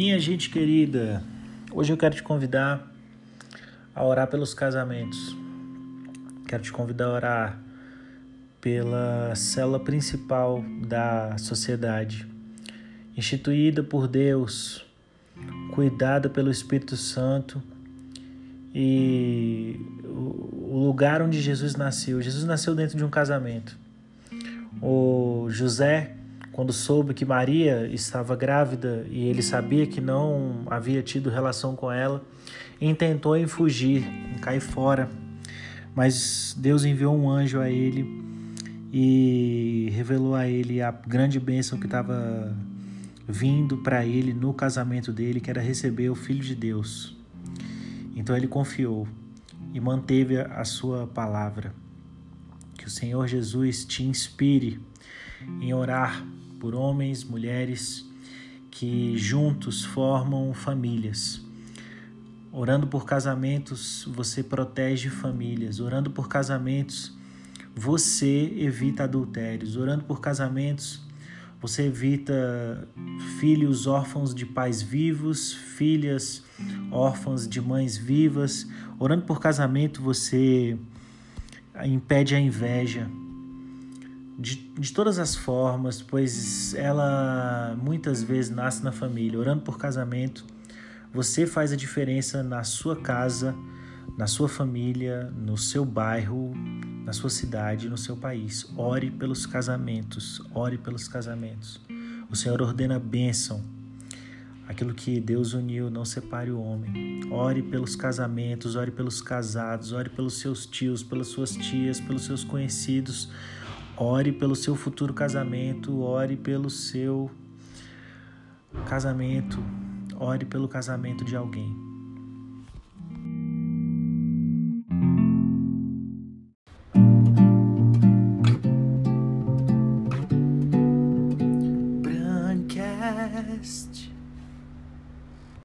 Minha gente querida, hoje eu quero te convidar a orar pelos casamentos. Quero te convidar a orar pela célula principal da sociedade, instituída por Deus, cuidada pelo Espírito Santo e o lugar onde Jesus nasceu. Jesus nasceu dentro de um casamento. O José quando soube que Maria estava grávida e ele sabia que não havia tido relação com ela, intentou em fugir, em cair fora. Mas Deus enviou um anjo a ele e revelou a ele a grande bênção que estava vindo para ele no casamento dele, que era receber o Filho de Deus. Então ele confiou e manteve a sua palavra. Que o Senhor Jesus te inspire em orar por homens, mulheres que juntos formam famílias. Orando por casamentos, você protege famílias. Orando por casamentos, você evita adultérios. Orando por casamentos, você evita filhos órfãos de pais vivos, filhas órfãs de mães vivas. Orando por casamento, você impede a inveja, de, de todas as formas, pois ela muitas vezes nasce na família, orando por casamento. Você faz a diferença na sua casa, na sua família, no seu bairro, na sua cidade, no seu país. Ore pelos casamentos, ore pelos casamentos. O Senhor ordena bênção. Aquilo que Deus uniu, não separe o homem. Ore pelos casamentos, ore pelos casados, ore pelos seus tios, pelas suas tias, pelos seus conhecidos Ore pelo seu futuro casamento, ore pelo seu casamento, ore pelo casamento de alguém. Broadcast